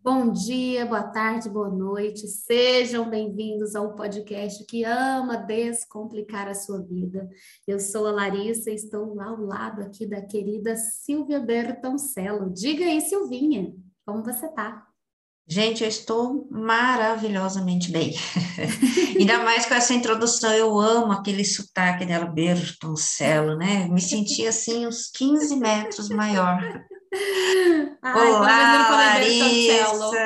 Bom dia, boa tarde, boa noite. Sejam bem-vindos ao podcast que ama descomplicar a sua vida. Eu sou a Larissa e estou ao lado aqui da querida Silvia Bertoncello. Diga aí, Silvinha, como você tá? Gente, eu estou maravilhosamente bem. Ainda mais com essa introdução, eu amo aquele sotaque dela, Bertoncello, né? Me senti assim uns 15 metros maior. Ai, Olá, Larissa!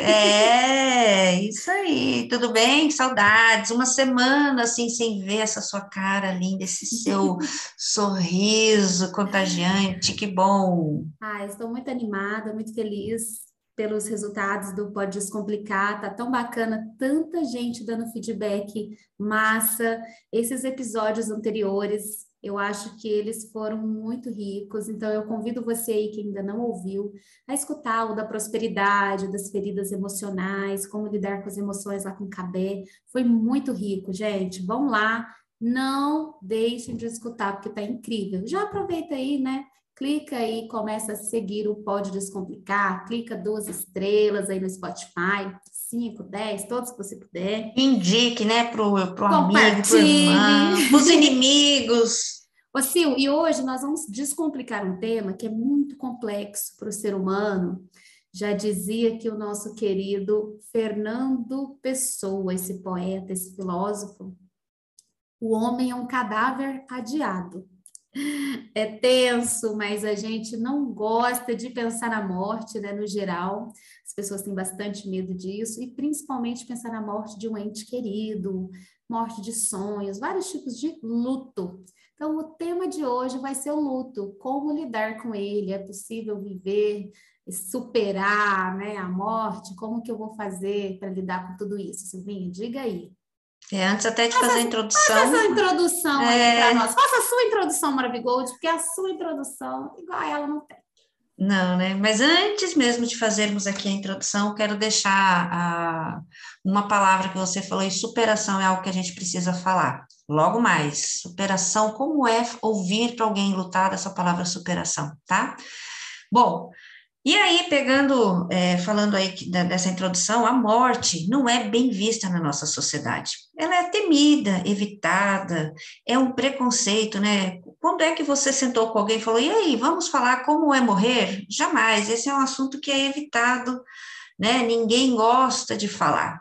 É, isso aí, tudo bem? Saudades, uma semana assim sem ver essa sua cara linda, esse seu sorriso contagiante, que bom! Ah, estou muito animada, muito feliz pelos resultados do Pode Descomplicar, tá tão bacana, tanta gente dando feedback massa. Esses episódios anteriores, eu acho que eles foram muito ricos, então eu convido você aí que ainda não ouviu a escutar o da prosperidade, das feridas emocionais, como lidar com as emoções lá com o Cabé. Foi muito rico, gente. Vão lá, não deixem de escutar, porque tá incrível. Já aproveita aí, né? clica aí, começa a seguir o Pode Descomplicar, clica duas estrelas aí no Spotify, cinco, dez, todos que você puder. Indique, né, pro, pro amigo, pro irmão, pros inimigos. Ô, Sil, e hoje nós vamos descomplicar um tema que é muito complexo para o ser humano. Já dizia que o nosso querido Fernando Pessoa, esse poeta, esse filósofo, o homem é um cadáver adiado é tenso, mas a gente não gosta de pensar na morte, né, no geral. As pessoas têm bastante medo disso, e principalmente pensar na morte de um ente querido, morte de sonhos, vários tipos de luto. Então, o tema de hoje vai ser o luto, como lidar com ele, é possível viver, superar né, a morte, como que eu vou fazer para lidar com tudo isso? Silvinha, diga aí. É, antes até de fazer a introdução. Faça a introdução é... para nós. Faça a sua introdução, Maravigold, porque a sua introdução, igual a ela, não tem. Não, né? Mas antes mesmo de fazermos aqui a introdução, quero deixar a, uma palavra que você falou, e superação é algo que a gente precisa falar. Logo mais, superação, como é ouvir para alguém lutar dessa palavra superação, tá? Bom, e aí, pegando, é, falando aí dessa introdução, a morte não é bem vista na nossa sociedade. Ela é temida, evitada, é um preconceito, né? Quando é que você sentou com alguém e falou, e aí, vamos falar como é morrer? Jamais, esse é um assunto que é evitado, né? Ninguém gosta de falar.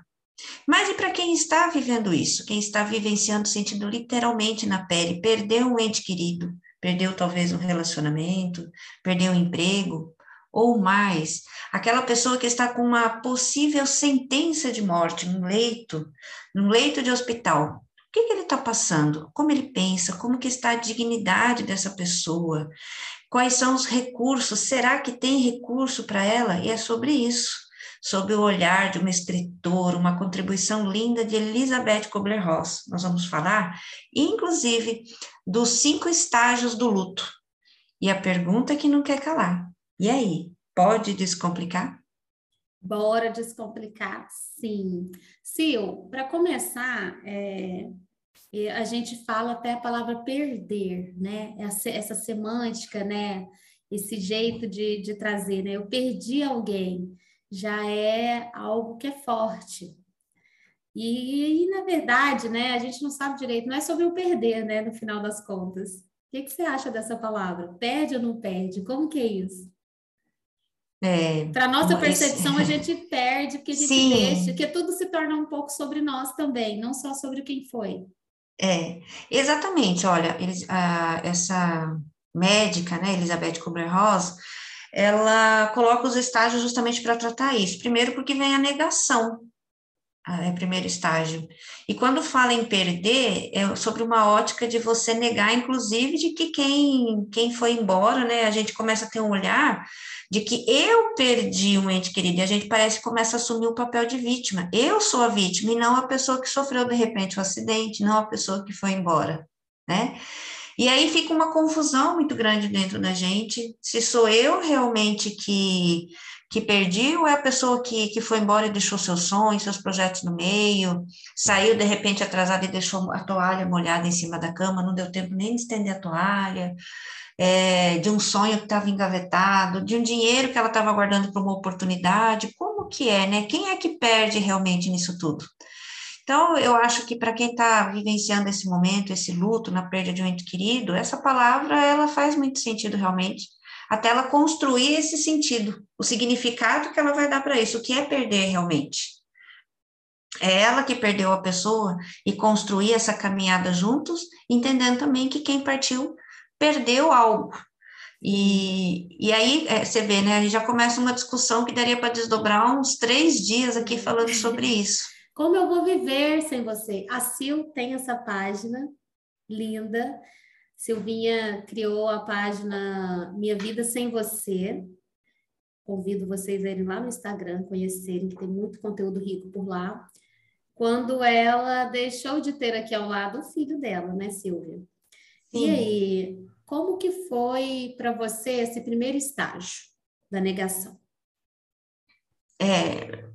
Mas e para quem está vivendo isso? Quem está vivenciando, sentindo literalmente na pele, perdeu um ente querido, perdeu talvez um relacionamento, perdeu um emprego, ou mais, aquela pessoa que está com uma possível sentença de morte num leito, num leito de hospital. O que, que ele está passando? Como ele pensa? Como que está a dignidade dessa pessoa? Quais são os recursos? Será que tem recurso para ela? E é sobre isso, sob o olhar de uma escritora, uma contribuição linda de Elizabeth Kubler-Ross. Nós vamos falar, inclusive, dos cinco estágios do luto. E a pergunta que não quer calar: e aí, pode descomplicar? Bora descomplicar, sim. Sil, para começar, é, a gente fala até a palavra perder, né? Essa, essa semântica, né? Esse jeito de, de trazer, né? Eu perdi alguém, já é algo que é forte. E, e, na verdade, né, a gente não sabe direito, não é sobre o perder, né, no final das contas. O que, que você acha dessa palavra? Perde ou não perde? Como que é isso? É, Para nossa percepção, a gente perde, porque a gente Sim. deixa, que tudo se torna um pouco sobre nós também, não só sobre quem foi. É, exatamente. Olha, eles, a, essa médica, né, Elizabeth Kubler-Ross, ela coloca os estágios justamente para tratar isso. Primeiro, porque vem a negação, é primeiro estágio. E quando fala em perder, é sobre uma ótica de você negar, inclusive, de que quem, quem foi embora, né, a gente começa a ter um olhar de que eu perdi um ente querido, e a gente parece que começa a assumir o papel de vítima. Eu sou a vítima, e não a pessoa que sofreu, de repente, um acidente, não a pessoa que foi embora, né? E aí fica uma confusão muito grande dentro da gente, se sou eu realmente que, que perdi ou é a pessoa que, que foi embora e deixou seus sonhos, seus projetos no meio, saiu de repente atrasada e deixou a toalha molhada em cima da cama, não deu tempo nem de estender a toalha, é, de um sonho que estava engavetado, de um dinheiro que ela estava guardando para uma oportunidade, como que é, né? Quem é que perde realmente nisso tudo? Então, eu acho que para quem está vivenciando esse momento, esse luto na perda de um ente querido, essa palavra ela faz muito sentido realmente, até ela construir esse sentido, o significado que ela vai dar para isso, o que é perder realmente. É ela que perdeu a pessoa e construir essa caminhada juntos, entendendo também que quem partiu perdeu algo. E, e aí é, você vê, né? Já começa uma discussão que daria para desdobrar uns três dias aqui falando sobre isso. Como eu vou viver sem você? A Sil tem essa página linda. Silvinha criou a página Minha Vida Sem Você. Convido vocês a irem lá no Instagram conhecerem, que tem muito conteúdo rico por lá. Quando ela deixou de ter aqui ao lado o filho dela, né, Silvia? Sim. E aí, como que foi para você esse primeiro estágio da negação? É,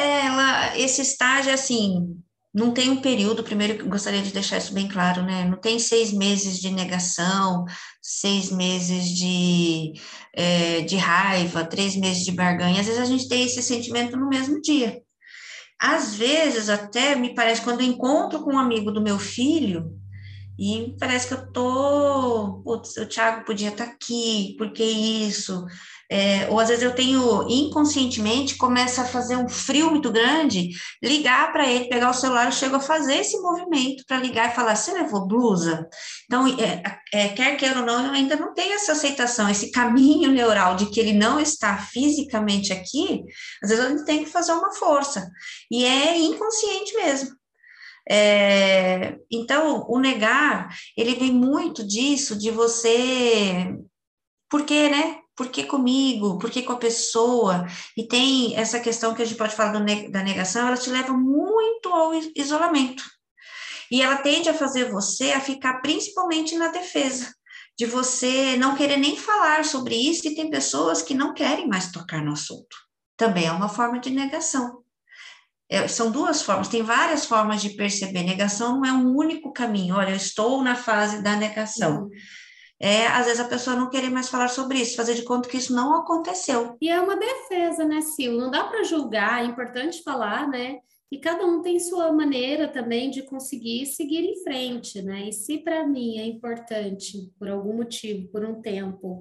ela, esse estágio, assim, não tem um período, primeiro gostaria de deixar isso bem claro, né? Não tem seis meses de negação, seis meses de, é, de raiva, três meses de barganha. Às vezes a gente tem esse sentimento no mesmo dia. Às vezes, até me parece, quando eu encontro com um amigo do meu filho, e parece que eu tô, putz, o Thiago podia estar tá aqui, porque isso? É, ou às vezes eu tenho inconscientemente começa a fazer um frio muito grande, ligar para ele, pegar o celular, eu chego a fazer esse movimento para ligar e falar: você levou blusa? Então, é, é, quer queira ou não, eu ainda não tenho essa aceitação, esse caminho neural de que ele não está fisicamente aqui, às vezes gente tem que fazer uma força, e é inconsciente mesmo. É, então, o negar, ele vem muito disso, de você. Porque, né? Por que comigo, por que com a pessoa? E tem essa questão que a gente pode falar do, da negação, ela te leva muito ao isolamento. E ela tende a fazer você a ficar principalmente na defesa, de você não querer nem falar sobre isso, e tem pessoas que não querem mais tocar no assunto. Também é uma forma de negação. É, são duas formas, tem várias formas de perceber. Negação não é um único caminho. Olha, eu estou na fase da negação. Uhum é, às vezes, a pessoa não querer mais falar sobre isso, fazer de conta que isso não aconteceu. E é uma defesa, né, Sil? Não dá para julgar, é importante falar, né? E cada um tem sua maneira também de conseguir seguir em frente, né? E se para mim é importante, por algum motivo, por um tempo,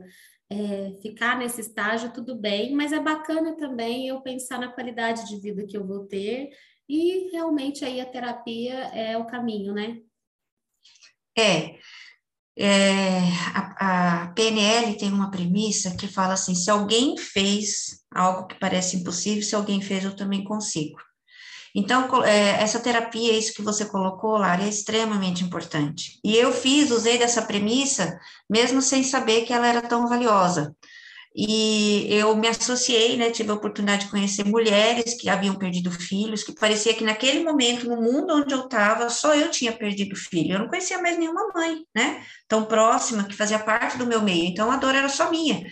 é, ficar nesse estágio, tudo bem, mas é bacana também eu pensar na qualidade de vida que eu vou ter e realmente aí a terapia é o caminho, né? É. É, a, a, PNL tem uma premissa que fala assim: se alguém fez algo que parece impossível, se alguém fez, eu também consigo. Então, é, essa terapia, isso que você colocou, Lara, é extremamente importante. E eu fiz, usei dessa premissa, mesmo sem saber que ela era tão valiosa. E eu me associei, né, tive a oportunidade de conhecer mulheres que haviam perdido filhos, que parecia que naquele momento, no mundo onde eu estava, só eu tinha perdido filho. Eu não conhecia mais nenhuma mãe, né, tão próxima, que fazia parte do meu meio. Então, a dor era só minha.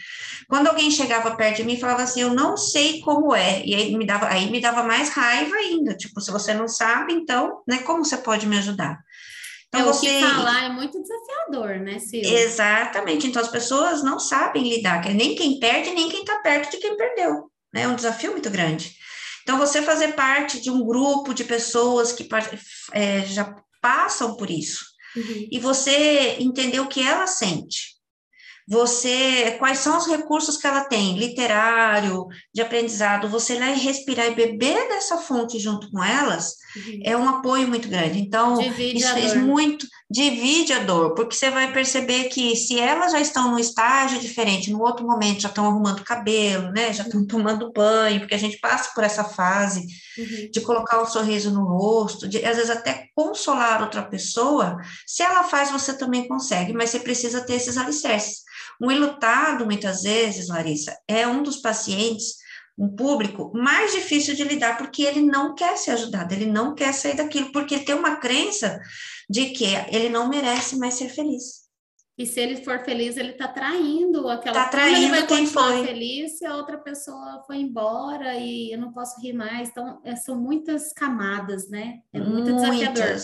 Quando alguém chegava perto de mim falava assim, eu não sei como é, e aí me dava, aí me dava mais raiva ainda, tipo, se você não sabe, então, né, como você pode me ajudar? Então, é, você... O que falar é muito desafiador, né, Silvia? Exatamente. Então, as pessoas não sabem lidar, nem quem perde, nem quem está perto de quem perdeu. Né? É um desafio muito grande. Então, você fazer parte de um grupo de pessoas que é, já passam por isso, uhum. e você entender o que ela sente, você, quais são os recursos que ela tem, literário, de aprendizado, você lá e respirar e beber dessa fonte junto com elas, uhum. é um apoio muito grande. Então, divide isso fez muito, divide a dor, porque você vai perceber que se elas já estão num estágio diferente, no outro momento já estão arrumando cabelo, né, já estão tomando banho, porque a gente passa por essa fase uhum. de colocar um sorriso no rosto, de às vezes até consolar outra pessoa, se ela faz, você também consegue, mas você precisa ter esses alicerces. Um ilutado, muitas vezes, Larissa, é um dos pacientes, um público mais difícil de lidar, porque ele não quer ser ajudado, ele não quer sair daquilo, porque ele tem uma crença de que ele não merece mais ser feliz. E se ele for feliz, ele está traindo aquela tá traindo ele vai quem foi. feliz se a outra pessoa foi embora e eu não posso rir mais. Então, é, são muitas camadas, né? É muito Muitas. desafiador.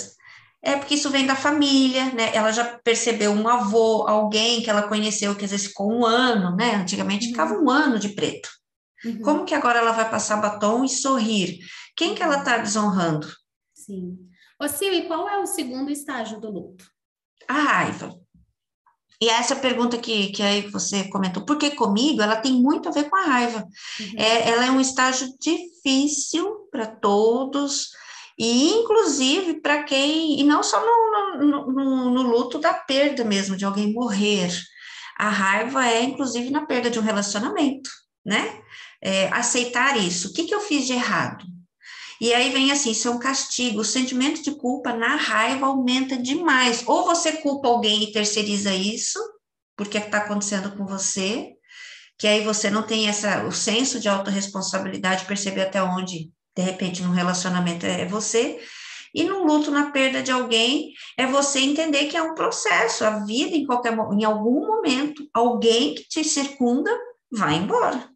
É porque isso vem da família, né? Ela já percebeu um avô, alguém que ela conheceu que às vezes ficou um ano, né? Antigamente ficava uhum. um ano de preto. Uhum. Como que agora ela vai passar batom e sorrir? Quem que ela está desonrando? Sim. Ô, e qual é o segundo estágio do luto? A raiva. E essa pergunta que, que aí você comentou, porque comigo ela tem muito a ver com a raiva. Uhum. É, ela é um estágio difícil para todos, e inclusive para quem, e não só no, no, no, no, luto da perda mesmo, de alguém morrer. A raiva é inclusive na perda de um relacionamento, né? É, aceitar isso. O que, que eu fiz de errado? E aí vem assim, isso é um castigo. O sentimento de culpa na raiva aumenta demais. Ou você culpa alguém e terceiriza isso, porque está acontecendo com você, que aí você não tem essa, o senso de autorresponsabilidade, perceber até onde, de repente, no relacionamento é você. E no luto, na perda de alguém, é você entender que é um processo. A vida, em qualquer em algum momento, alguém que te circunda vai embora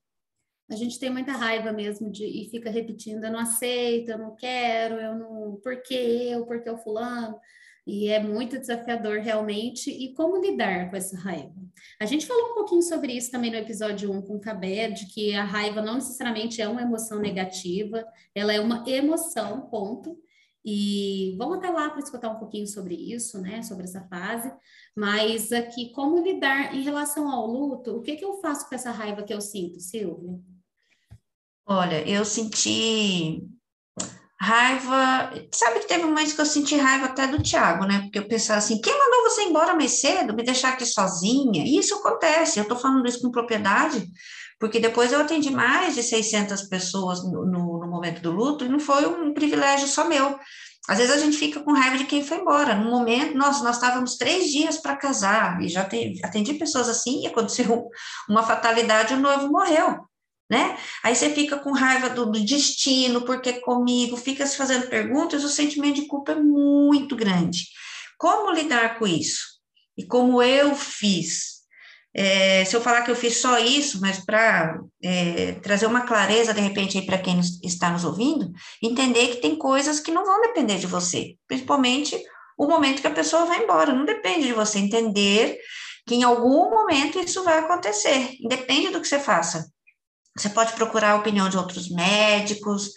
a gente tem muita raiva mesmo de e fica repetindo, eu não aceito, eu não quero, eu não, por que eu, por que o fulano? E é muito desafiador realmente. E como lidar com essa raiva? A gente falou um pouquinho sobre isso também no episódio 1 com o Cabé, de que a raiva não necessariamente é uma emoção negativa, ela é uma emoção, ponto. E vamos até lá para escutar um pouquinho sobre isso, né? Sobre essa fase. Mas aqui, como lidar em relação ao luto? O que, que eu faço com essa raiva que eu sinto, Silvia? Olha, eu senti raiva. Sabe que teve um momento que eu senti raiva até do Tiago, né? Porque eu pensava assim: quem mandou você embora mais cedo, me deixar aqui sozinha? E isso acontece, eu estou falando isso com propriedade, porque depois eu atendi mais de 600 pessoas no, no, no momento do luto e não foi um privilégio só meu. Às vezes a gente fica com raiva de quem foi embora. No momento, nós, nós estávamos três dias para casar e já te, atendi pessoas assim e aconteceu uma fatalidade, o noivo morreu né? Aí você fica com raiva do, do destino, porque comigo, fica se fazendo perguntas, o sentimento de culpa é muito grande. Como lidar com isso? E como eu fiz? É, se eu falar que eu fiz só isso, mas para é, trazer uma clareza, de repente, aí para quem está nos ouvindo, entender que tem coisas que não vão depender de você, principalmente o momento que a pessoa vai embora, não depende de você entender que em algum momento isso vai acontecer, independe do que você faça. Você pode procurar a opinião de outros médicos,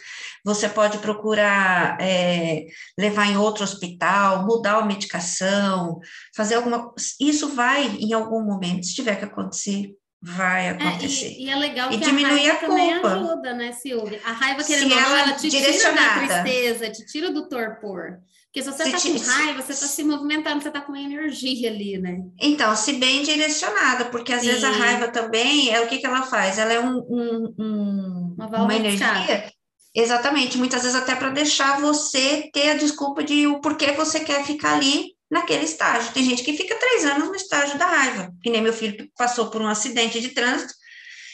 você pode procurar é, levar em outro hospital, mudar a medicação, fazer alguma. Isso vai, em algum momento, se tiver que acontecer, vai acontecer. É, e, e, é legal e que diminuir a, raiva a também ajuda, né, Silvia? A raiva, querendo ou não, ela te tira da tristeza, te tira do torpor. Porque se você está com raiva, você está se movimentando, você está com energia ali, né? Então, se bem direcionada, porque às Sim. vezes a raiva também é o que, que ela faz? Ela é um, um, um uma, uma energia. Exatamente, muitas vezes até para deixar você ter a desculpa de o porquê você quer ficar ali naquele estágio. Tem gente que fica três anos no estágio da raiva, que nem meu filho passou por um acidente de trânsito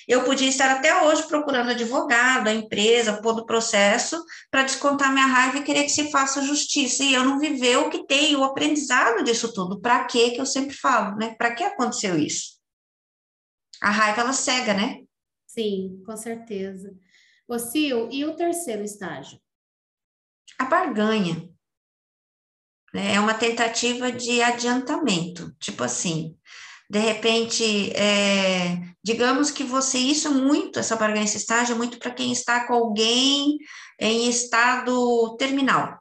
eu podia estar até hoje procurando advogado, a empresa, pôr do processo para descontar minha raiva e querer que se faça justiça. E eu não viver o que tem, o aprendizado disso tudo. Para quê que eu sempre falo, né? Para que aconteceu isso? A raiva, ela cega, né? Sim, com certeza. Ô, Sil, e o terceiro estágio? A barganha. Né? É uma tentativa de adiantamento. Tipo assim, de repente, é, digamos que você, isso é muito, essa barganha, esse estágio é muito para quem está com alguém em estado terminal,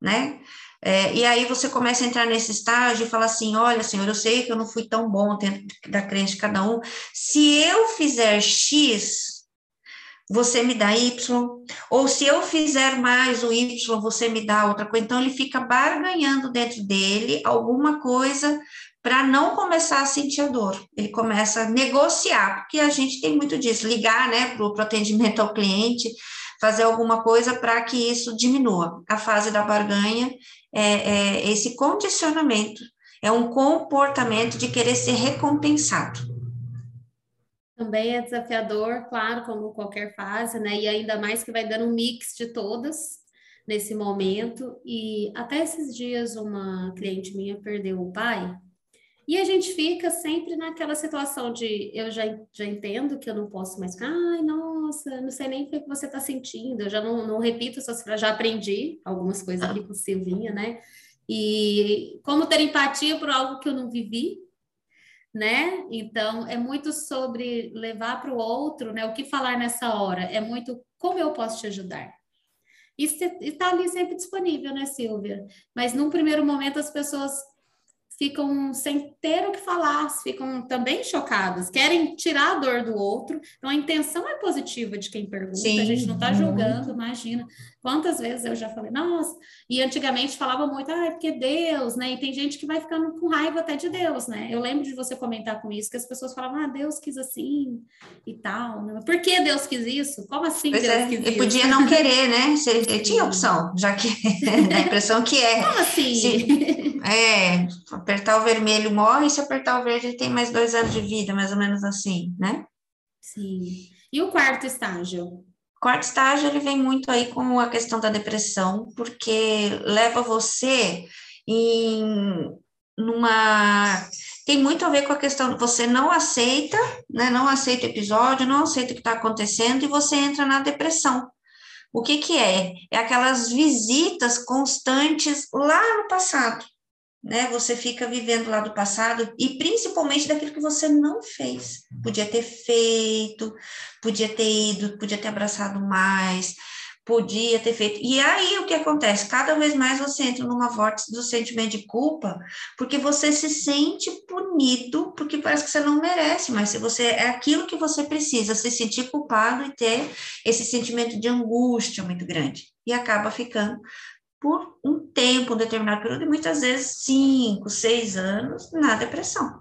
né? É, e aí você começa a entrar nesse estágio e fala assim, olha, senhor, eu sei que eu não fui tão bom dentro da crença de cada um, se eu fizer X, você me dá Y, ou se eu fizer mais o Y, você me dá outra coisa. Então, ele fica barganhando dentro dele alguma coisa para não começar a sentir a dor. Ele começa a negociar, porque a gente tem muito disso, ligar né, para o atendimento ao cliente, fazer alguma coisa para que isso diminua. A fase da barganha é, é esse condicionamento, é um comportamento de querer ser recompensado. Também é desafiador, claro, como qualquer fase, né? E ainda mais que vai dando um mix de todas nesse momento. E até esses dias, uma cliente minha perdeu o pai, e a gente fica sempre naquela situação de eu já, já entendo que eu não posso mais ficar, ai, nossa, não sei nem o que você está sentindo, eu já não, não repito essas frases, já aprendi algumas coisas aqui com Silvinha, né? E como ter empatia por algo que eu não vivi, né? Então, é muito sobre levar para o outro, né? O que falar nessa hora? É muito como eu posso te ajudar? E está ali sempre disponível, né, Silvia? Mas num primeiro momento as pessoas ficam sem ter o que falar, ficam também chocadas, querem tirar a dor do outro. Então, a intenção é positiva de quem pergunta, Sim, a gente não está julgando, imagina. Quantas vezes eu já falei, nossa, e antigamente falava muito, ah, é porque Deus, né? E tem gente que vai ficando com raiva até de Deus, né? Eu lembro de você comentar com isso, que as pessoas falavam, ah, Deus quis assim e tal. Né? Por que Deus quis isso? Como assim pois Deus é, quis isso? podia não querer, né? Ele tinha opção, já que a impressão que é. Como assim? Se, é, apertar o vermelho morre, se apertar o verde ele tem mais dois anos de vida, mais ou menos assim, né? Sim. E o quarto estágio? quarto estágio ele vem muito aí com a questão da depressão, porque leva você em numa tem muito a ver com a questão você não aceita, né? Não aceita o episódio, não aceita o que está acontecendo e você entra na depressão. O que que é? É aquelas visitas constantes lá no passado né? Você fica vivendo lá do passado e principalmente daquilo que você não fez. Podia ter feito, podia ter ido, podia ter abraçado mais, podia ter feito. E aí o que acontece? Cada vez mais você entra numa vórtice do sentimento de culpa, porque você se sente punido, porque parece que você não merece, mas se você é aquilo que você precisa, se sentir culpado e ter esse sentimento de angústia muito grande. E acaba ficando por um tempo, um determinado período, e muitas vezes cinco, seis anos na depressão.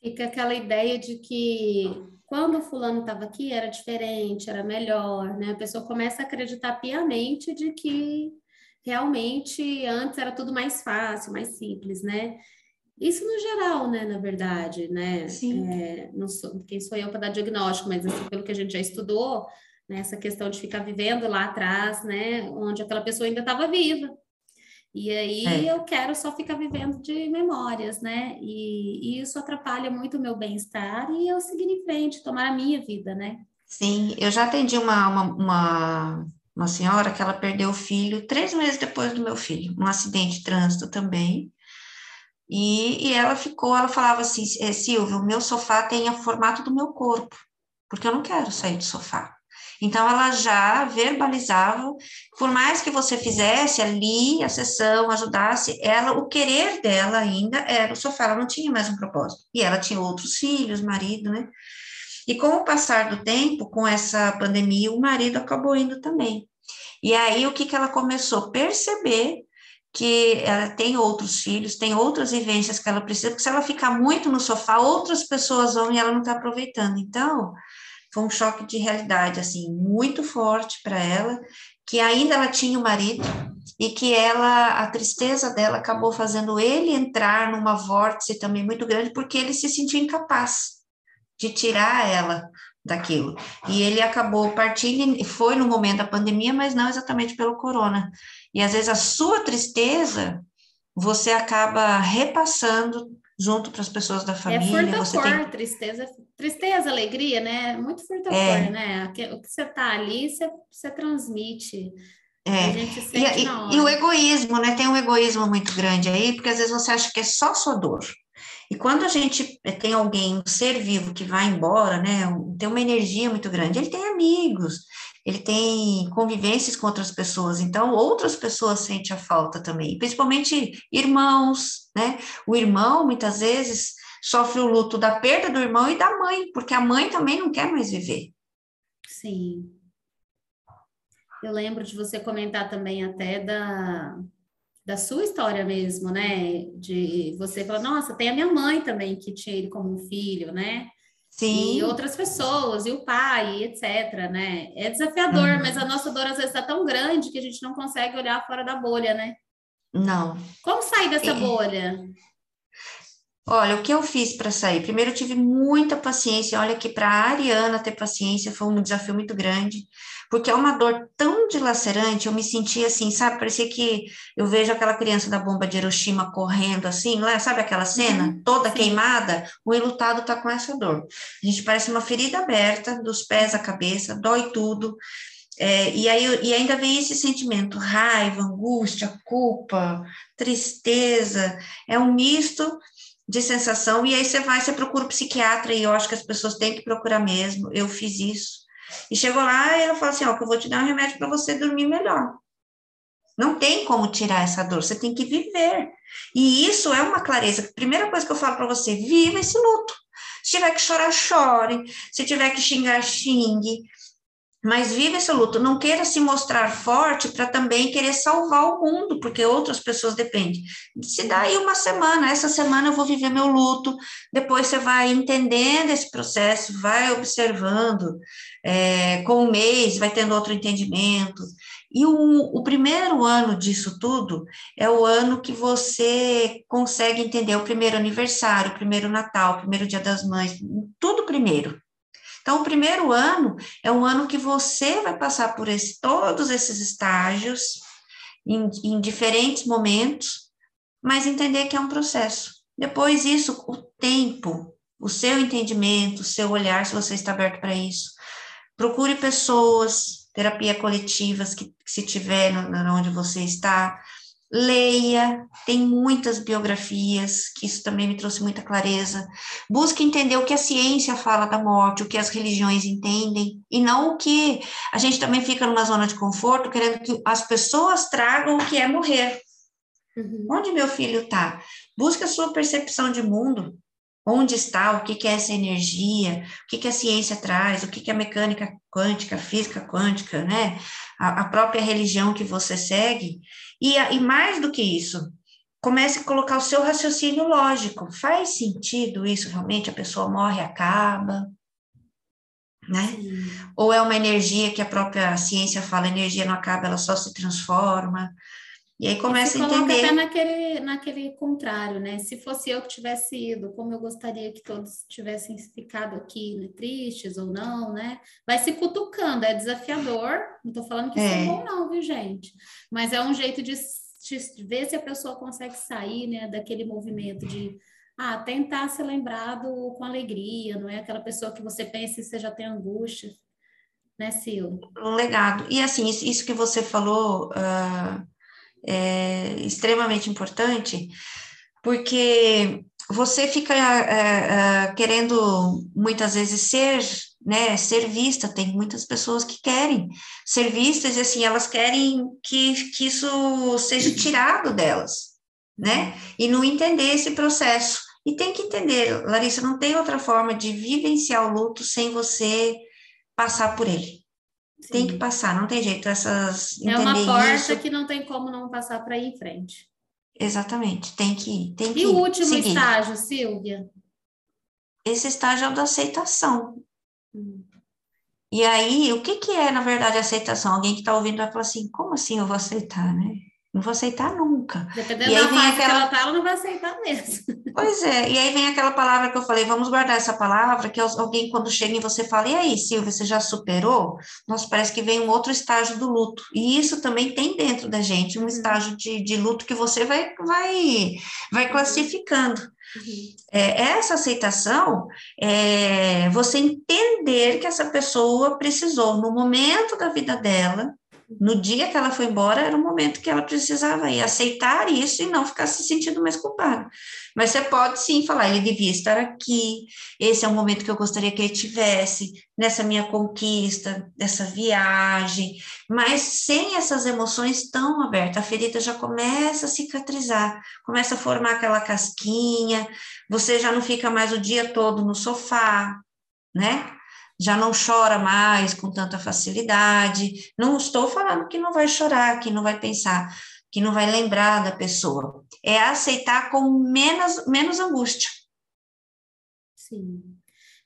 Fica aquela ideia de que quando o fulano estava aqui era diferente, era melhor, né? A pessoa começa a acreditar piamente de que realmente antes era tudo mais fácil, mais simples, né? Isso no geral, né, na verdade, né? Sim. É, não sou, quem sou eu para dar diagnóstico, mas assim, pelo que a gente já estudou, né? Essa questão de ficar vivendo lá atrás, né? Onde aquela pessoa ainda estava viva. E aí é. eu quero só ficar vivendo de memórias, né? E, e isso atrapalha muito o meu bem-estar e eu seguir em frente, tomar a minha vida, né? Sim, eu já atendi uma, uma, uma, uma senhora que ela perdeu o filho três meses depois do meu filho, um acidente de trânsito também. E, e ela ficou, ela falava assim, é, Silvia, o meu sofá tem o formato do meu corpo, porque eu não quero sair do sofá. Então, ela já verbalizava, por mais que você fizesse ali a sessão, ajudasse, ela, o querer dela ainda era o sofá, ela não tinha mais um propósito. E ela tinha outros filhos, marido, né? E com o passar do tempo, com essa pandemia, o marido acabou indo também. E aí, o que, que ela começou? a Perceber que ela tem outros filhos, tem outras vivências que ela precisa, porque se ela ficar muito no sofá, outras pessoas vão e ela não está aproveitando. Então, foi um choque de realidade, assim, muito forte para ela, que ainda ela tinha o marido e que ela, a tristeza dela acabou fazendo ele entrar numa vórtice também muito grande, porque ele se sentiu incapaz de tirar ela daquilo. E ele acabou partindo, foi no momento da pandemia, mas não exatamente pelo corona. E às vezes a sua tristeza você acaba repassando junto para as pessoas da é família. É furta cor, tem... tristeza, tristeza, alegria, né? Muito furta é. cor, né? O que você está ali, você, você transmite. É. E, e, e, o egoísmo, né? Tem um egoísmo muito grande aí, porque às vezes você acha que é só sua dor. E quando a gente tem alguém, um ser vivo que vai embora, né? Tem uma energia muito grande, ele tem amigos, ele tem convivências com outras pessoas, então outras pessoas sentem a falta também, principalmente irmãos, né? O irmão, muitas vezes, sofre o luto da perda do irmão e da mãe, porque a mãe também não quer mais viver. Sim. Eu lembro de você comentar também até da, da sua história mesmo, né? De você falar, nossa, tem a minha mãe também que tinha ele como um filho, né? Sim. E outras pessoas, e o pai, etc, né? É desafiador, uhum. mas a nossa dor às vezes está tão grande que a gente não consegue olhar fora da bolha, né? Não. Como sair dessa é. bolha? Olha, o que eu fiz para sair? Primeiro, eu tive muita paciência. Olha que para a Ariana ter paciência foi um desafio muito grande, porque é uma dor tão dilacerante. Eu me senti assim, sabe? Parecia que eu vejo aquela criança da bomba de Hiroshima correndo assim, lá, sabe aquela cena uhum, toda queimada? O enlutado está com essa dor. A gente parece uma ferida aberta, dos pés à cabeça, dói tudo. É, e, aí, e ainda vem esse sentimento, raiva, angústia, culpa, tristeza, é um misto de sensação, e aí você vai, você procura o psiquiatra, e eu acho que as pessoas têm que procurar mesmo, eu fiz isso. E chegou lá e ela falou assim, ó, que eu vou te dar um remédio para você dormir melhor. Não tem como tirar essa dor, você tem que viver. E isso é uma clareza. Primeira coisa que eu falo para você, viva esse luto. Se tiver que chorar, chore. Se tiver que xingar, xingue. Mas vive esse luto. Não queira se mostrar forte para também querer salvar o mundo, porque outras pessoas dependem. Se dá aí uma semana, essa semana eu vou viver meu luto. Depois você vai entendendo esse processo, vai observando. É, com o mês, vai tendo outro entendimento. E o, o primeiro ano disso tudo é o ano que você consegue entender o primeiro aniversário, o primeiro Natal, o primeiro Dia das Mães, tudo primeiro. Então, o primeiro ano é um ano que você vai passar por esse, todos esses estágios, em, em diferentes momentos, mas entender que é um processo. Depois, isso, o tempo, o seu entendimento, o seu olhar, se você está aberto para isso. Procure pessoas, terapia coletivas que, que se tiver no, onde você está. Leia, tem muitas biografias, que isso também me trouxe muita clareza. Busque entender o que a ciência fala da morte, o que as religiões entendem, e não o que a gente também fica numa zona de conforto, querendo que as pessoas tragam o que é morrer. Uhum. Onde meu filho está? Busque a sua percepção de mundo, Onde está, o que, que é essa energia, o que, que a ciência traz, o que, que a mecânica quântica, a física quântica, né? A, a própria religião que você segue. E, e mais do que isso, comece a colocar o seu raciocínio lógico. Faz sentido isso realmente? A pessoa morre, acaba, né? Sim. Ou é uma energia que a própria ciência fala, energia não acaba, ela só se transforma. E aí começa a entender. até naquele, naquele contrário, né? Se fosse eu que tivesse ido, como eu gostaria que todos tivessem ficado aqui, né? tristes ou não, né? Vai se cutucando, é desafiador. Não estou falando que isso é. é bom, não, viu, gente? Mas é um jeito de, de ver se a pessoa consegue sair, né? Daquele movimento de ah, tentar ser lembrado com alegria, não é aquela pessoa que você pensa e você já tem angústia, né, Sil? Um legado. E assim, isso que você falou. Uh é extremamente importante, porque você fica é, é, querendo muitas vezes ser, né, ser vista, tem muitas pessoas que querem ser vistas, e assim, elas querem que, que isso seja tirado delas, né, e não entender esse processo. E tem que entender, Larissa, não tem outra forma de vivenciar o luto sem você passar por ele. Tem que passar, não tem jeito. Essas é uma porta isso. que não tem como não passar para ir em frente. Exatamente, tem que ir. Tem e que o último seguir. estágio, Silvia? Esse estágio é o da aceitação. Hum. E aí, o que, que é, na verdade, aceitação? Alguém que está ouvindo vai falar assim, como assim eu vou aceitar, né? Não vou aceitar nunca. Dependendo e aí da vem aquela... que ela tá, ela não vai aceitar mesmo. Pois é, e aí vem aquela palavra que eu falei, vamos guardar essa palavra, que alguém quando chega e você fala, e aí, Silvia, você já superou? Nossa, parece que vem um outro estágio do luto. E isso também tem dentro da gente, um uhum. estágio de, de luto que você vai, vai, vai uhum. classificando. Uhum. É, essa aceitação é você entender que essa pessoa precisou, no momento da vida dela, no dia que ela foi embora, era o momento que ela precisava ir, aceitar isso e não ficar se sentindo mais culpada. Mas você pode sim falar, ele devia estar aqui, esse é o momento que eu gostaria que ele tivesse, nessa minha conquista, dessa viagem, mas sem essas emoções tão abertas, a ferida já começa a cicatrizar, começa a formar aquela casquinha, você já não fica mais o dia todo no sofá, né? Já não chora mais com tanta facilidade. Não estou falando que não vai chorar, que não vai pensar, que não vai lembrar da pessoa. É aceitar com menos, menos angústia. Sim.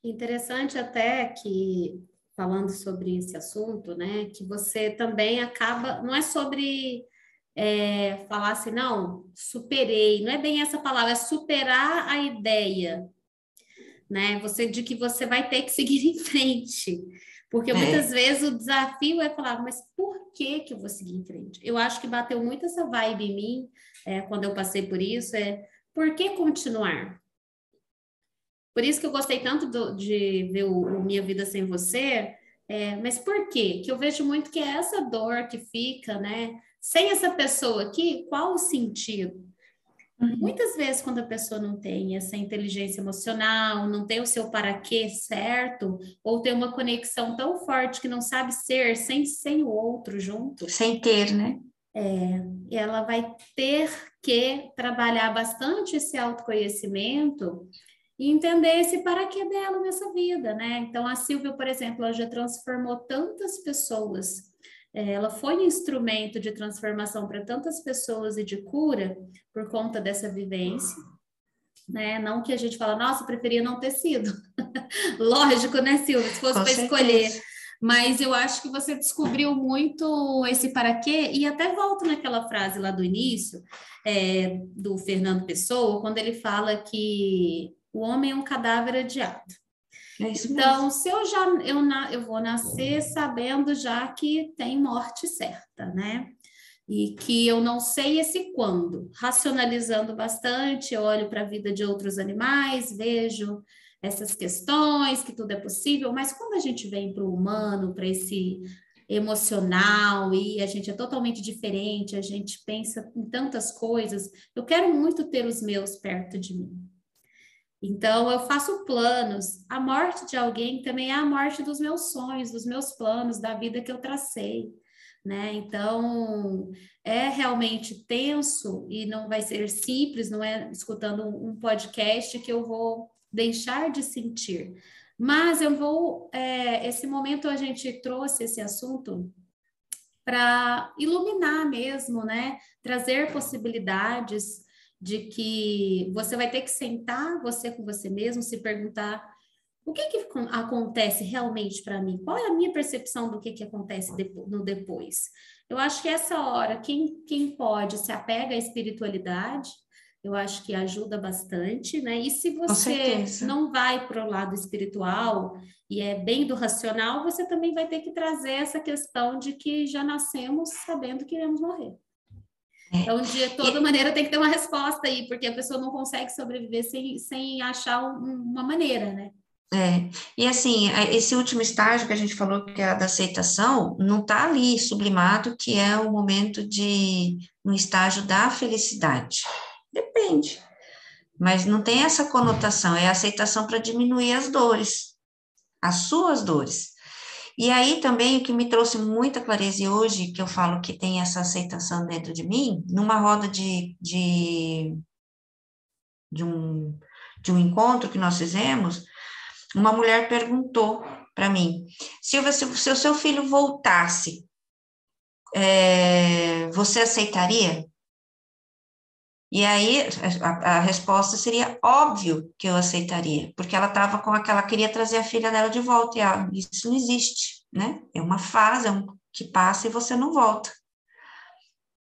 Interessante até que, falando sobre esse assunto, né, que você também acaba, não é sobre é, falar assim, não, superei, não é bem essa palavra, é superar a ideia né? Você de que você vai ter que seguir em frente. Porque é. muitas vezes o desafio é falar, mas por que que eu vou seguir em frente? Eu acho que bateu muito essa vibe em mim é, quando eu passei por isso, é por que continuar? Por isso que eu gostei tanto do, de ver o, o, Minha Vida Sem Você, é, mas por quê? Que eu vejo muito que é essa dor que fica, né? Sem essa pessoa aqui, qual o sentido? Uhum. Muitas vezes, quando a pessoa não tem essa inteligência emocional, não tem o seu para quê certo, ou tem uma conexão tão forte que não sabe ser sem, sem o outro junto. Sem ter, né? É, ela vai ter que trabalhar bastante esse autoconhecimento e entender esse para quê dela nessa vida, né? Então, a Silvia, por exemplo, ela já transformou tantas pessoas ela foi um instrumento de transformação para tantas pessoas e de cura por conta dessa vivência, né? Não que a gente fala, nossa, preferia não ter sido. Lógico, né, Silvia? Se fosse para escolher. Mas eu acho que você descobriu muito esse para quê, e até volto naquela frase lá do início, é, do Fernando Pessoa, quando ele fala que o homem é um cadáver adiado. É então, se eu já eu, na, eu vou nascer sabendo já que tem morte certa, né? E que eu não sei esse quando. Racionalizando bastante, eu olho para a vida de outros animais, vejo essas questões, que tudo é possível, mas quando a gente vem para o humano, para esse emocional e a gente é totalmente diferente, a gente pensa em tantas coisas, eu quero muito ter os meus perto de mim. Então, eu faço planos. A morte de alguém também é a morte dos meus sonhos, dos meus planos, da vida que eu tracei. Né? Então, é realmente tenso e não vai ser simples, não é escutando um podcast que eu vou deixar de sentir. Mas eu vou, é, esse momento a gente trouxe esse assunto para iluminar mesmo, né? Trazer possibilidades de que você vai ter que sentar você com você mesmo, se perguntar o que, que acontece realmente para mim? Qual é a minha percepção do que, que acontece no depois? Eu acho que essa hora, quem, quem pode se apega à espiritualidade, eu acho que ajuda bastante, né? E se você não vai para o lado espiritual e é bem do racional, você também vai ter que trazer essa questão de que já nascemos sabendo que iremos morrer. É. Então, de toda maneira, tem que ter uma resposta aí, porque a pessoa não consegue sobreviver sem, sem achar um, uma maneira, né? É, e assim, esse último estágio que a gente falou, que é a da aceitação, não está ali sublimado que é o momento de um estágio da felicidade. Depende. Mas não tem essa conotação, é a aceitação para diminuir as dores, as suas dores. E aí também o que me trouxe muita clareza hoje, que eu falo que tem essa aceitação dentro de mim, numa roda de, de, de, um, de um encontro que nós fizemos, uma mulher perguntou para mim, Silvia, se, se o seu filho voltasse, é, você aceitaria? E aí a, a, resposta seria óbvio que eu aceitaria, porque ela estava com aquela, queria trazer a filha dela de volta, e ela, isso não existe, né? É uma fase, é um que passa e você não volta.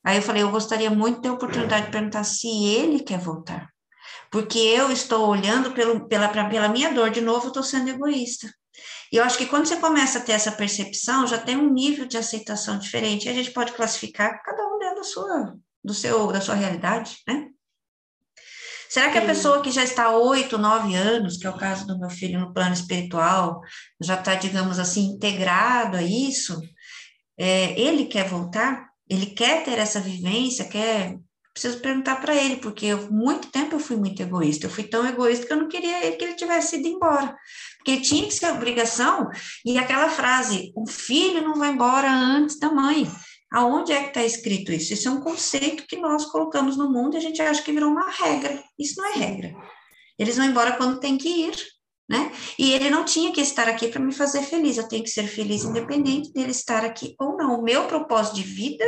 Aí eu falei, eu gostaria muito de ter a oportunidade de perguntar se ele quer voltar, porque eu estou olhando pelo, pela, pela minha dor, de novo, eu estou sendo egoísta. E eu acho que quando você começa a ter essa percepção, já tem um nível de aceitação diferente, e a gente pode classificar cada um dentro da sua do seu, da sua realidade, né? Será que a pessoa que já está oito, nove anos, que é o caso do meu filho no plano espiritual, já está, digamos assim, integrado a isso, é, ele quer voltar? Ele quer ter essa vivência? Quer? Preciso perguntar para ele, porque eu, muito tempo eu fui muito egoísta. Eu fui tão egoísta que eu não queria que ele tivesse ido embora. Porque tinha que ser obrigação. E aquela frase: o filho não vai embora antes da mãe. Aonde é que está escrito isso? Isso é um conceito que nós colocamos no mundo e a gente acha que virou uma regra. Isso não é regra. Eles vão embora quando tem que ir, né? E ele não tinha que estar aqui para me fazer feliz. Eu tenho que ser feliz independente dele estar aqui ou não. O meu propósito de vida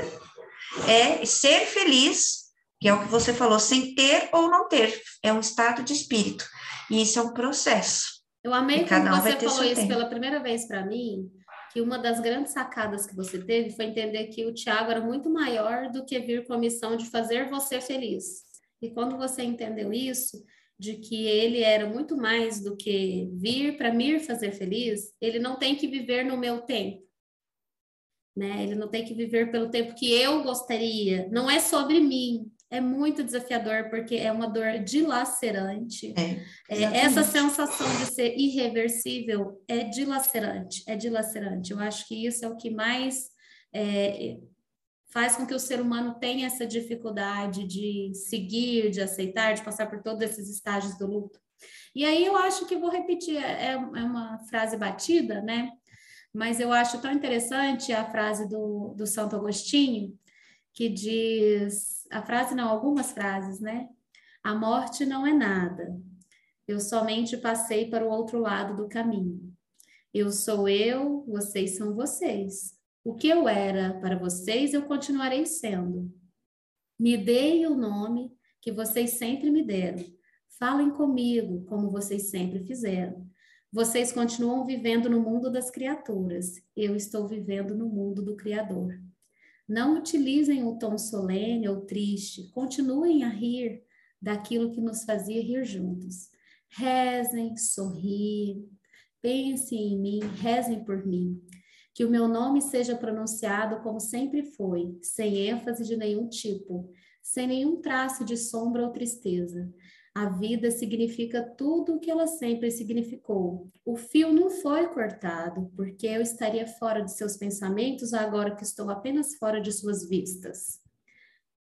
é ser feliz, que é o que você falou, sem ter ou não ter. É um estado de espírito. E isso é um processo. Eu amei quando um você falou isso tempo. pela primeira vez para mim, que uma das grandes sacadas que você teve foi entender que o Tiago era muito maior do que vir com a missão de fazer você feliz. E quando você entendeu isso, de que ele era muito mais do que vir para me fazer feliz, ele não tem que viver no meu tempo. Né? Ele não tem que viver pelo tempo que eu gostaria. Não é sobre mim, é muito desafiador porque é uma dor dilacerante. É, é, essa sensação de ser irreversível é dilacerante, é dilacerante. Eu acho que isso é o que mais é, faz com que o ser humano tenha essa dificuldade de seguir, de aceitar, de passar por todos esses estágios do luto. E aí eu acho que vou repetir, é, é uma frase batida, né? Mas eu acho tão interessante a frase do, do Santo Agostinho, que diz, a frase não, algumas frases, né? A morte não é nada. Eu somente passei para o outro lado do caminho. Eu sou eu, vocês são vocês. O que eu era para vocês, eu continuarei sendo. Me deem o nome que vocês sempre me deram. Falem comigo, como vocês sempre fizeram. Vocês continuam vivendo no mundo das criaturas. Eu estou vivendo no mundo do Criador. Não utilizem o tom solene ou triste. Continuem a rir daquilo que nos fazia rir juntos. Rezem, sorriem, pensem em mim, rezem por mim. Que o meu nome seja pronunciado como sempre foi, sem ênfase de nenhum tipo, sem nenhum traço de sombra ou tristeza. A vida significa tudo o que ela sempre significou. O fio não foi cortado, porque eu estaria fora de seus pensamentos agora que estou apenas fora de suas vistas.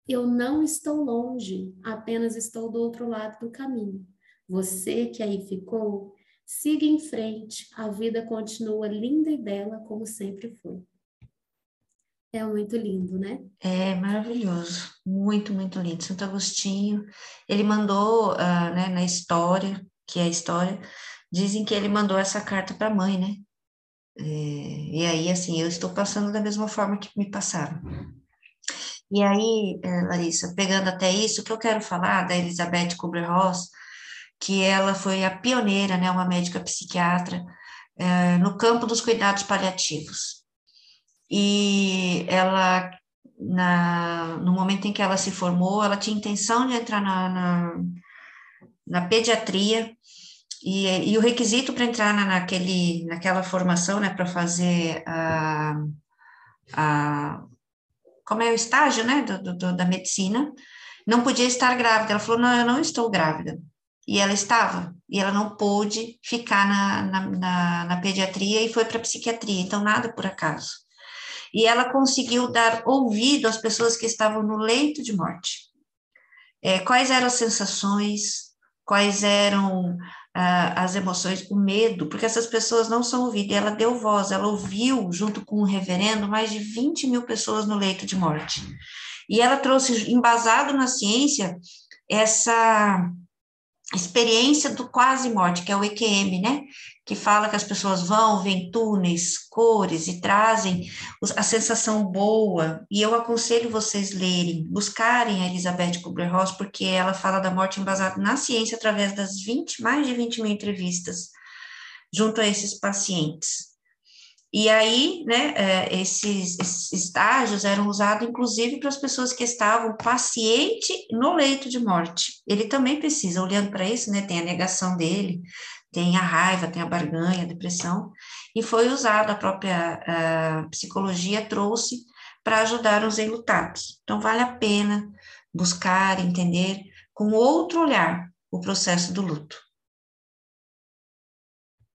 Eu não estou longe, apenas estou do outro lado do caminho. Você que aí ficou, siga em frente, a vida continua linda e bela como sempre foi. É muito lindo, né? É maravilhoso, muito, muito lindo. Santo Agostinho, ele mandou, uh, né, na história, que é a história, dizem que ele mandou essa carta para a mãe, né? É, e aí, assim, eu estou passando da mesma forma que me passaram. E aí, é, Larissa, pegando até isso, o que eu quero falar da Elizabeth Kubler-Ross, que ela foi a pioneira, né, uma médica psiquiatra, é, no campo dos cuidados paliativos e ela, na, no momento em que ela se formou, ela tinha intenção de entrar na, na, na pediatria, e, e, o requisito para entrar na, naquele, naquela formação, né, para fazer a, a, como é o estágio, né, do, do, da medicina, não podia estar grávida. Ela falou, não, eu não estou grávida. E ela estava, e ela não pôde ficar na, na, na, na pediatria e foi para a psiquiatria, então nada por acaso e ela conseguiu dar ouvido às pessoas que estavam no leito de morte. É, quais eram as sensações, quais eram ah, as emoções, o medo, porque essas pessoas não são ouvidas, e ela deu voz, ela ouviu, junto com o reverendo, mais de 20 mil pessoas no leito de morte. E ela trouxe, embasado na ciência, essa experiência do quase morte, que é o EQM, né? Que fala que as pessoas vão, veem túneis, cores e trazem a sensação boa. E eu aconselho vocês lerem, buscarem a Elizabeth Kubler-Ross, porque ela fala da morte embasada na ciência através das 20, mais de 20 mil entrevistas junto a esses pacientes. E aí, né, é, esses, esses estágios eram usados, inclusive, para as pessoas que estavam paciente no leito de morte. Ele também precisa, olhando para isso, né, tem a negação dele, tem a raiva, tem a barganha, a depressão, e foi usado, a própria a psicologia trouxe para ajudar os enlutados. Então, vale a pena buscar, entender com outro olhar o processo do luto.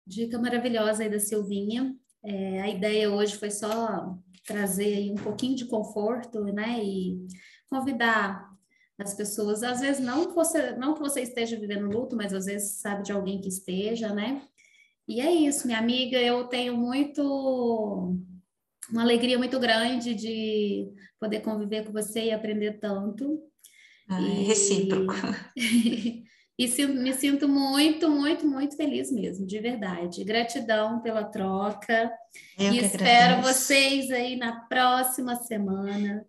Dica maravilhosa aí da Silvinha. É, a ideia hoje foi só trazer um pouquinho de conforto, né? E convidar as pessoas, às vezes não que você, não que você esteja vivendo luto, mas às vezes sabe de alguém que esteja, né? E é isso, minha amiga, eu tenho muito uma alegria muito grande de poder conviver com você e aprender tanto. Ah, e... recíproco. E me sinto muito, muito, muito feliz mesmo, de verdade. Gratidão pela troca. Eu e espero agradeço. vocês aí na próxima semana.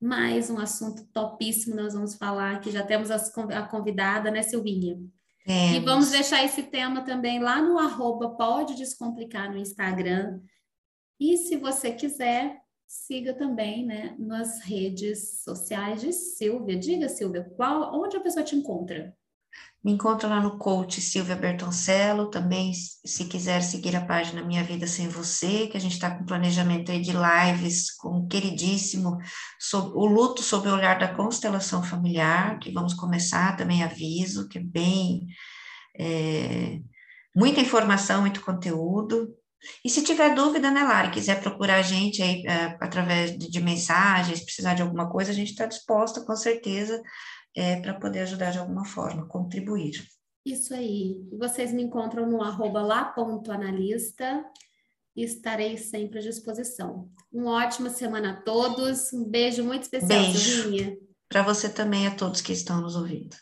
Mais um assunto topíssimo nós vamos falar, que já temos a convidada, né, Silvinha? E vamos deixar esse tema também lá no arroba Pode Descomplicar no Instagram. E se você quiser, siga também né, nas redes sociais de Silvia. Diga, Silvia, qual, onde a pessoa te encontra? Me encontro lá no coach Silvia Bertoncello, também se quiser seguir a página Minha Vida Sem Você, que a gente está com planejamento aí de lives com o queridíssimo sobre, o luto sob o olhar da constelação familiar, que vamos começar, também aviso, que é bem, é, muita informação, muito conteúdo, E se tiver dúvida, né, Lari, quiser procurar a gente aí é, através de, de, mensagens, precisar de alguma coisa, a gente está disposta, com certeza, é, para poder ajudar de alguma forma, contribuir. Isso aí. Vocês me encontram no arroba lá.analista e estarei sempre à disposição. Uma ótima semana a todos. Um beijo muito especial, Beijo. Para você também, a todos que estão nos ouvindo.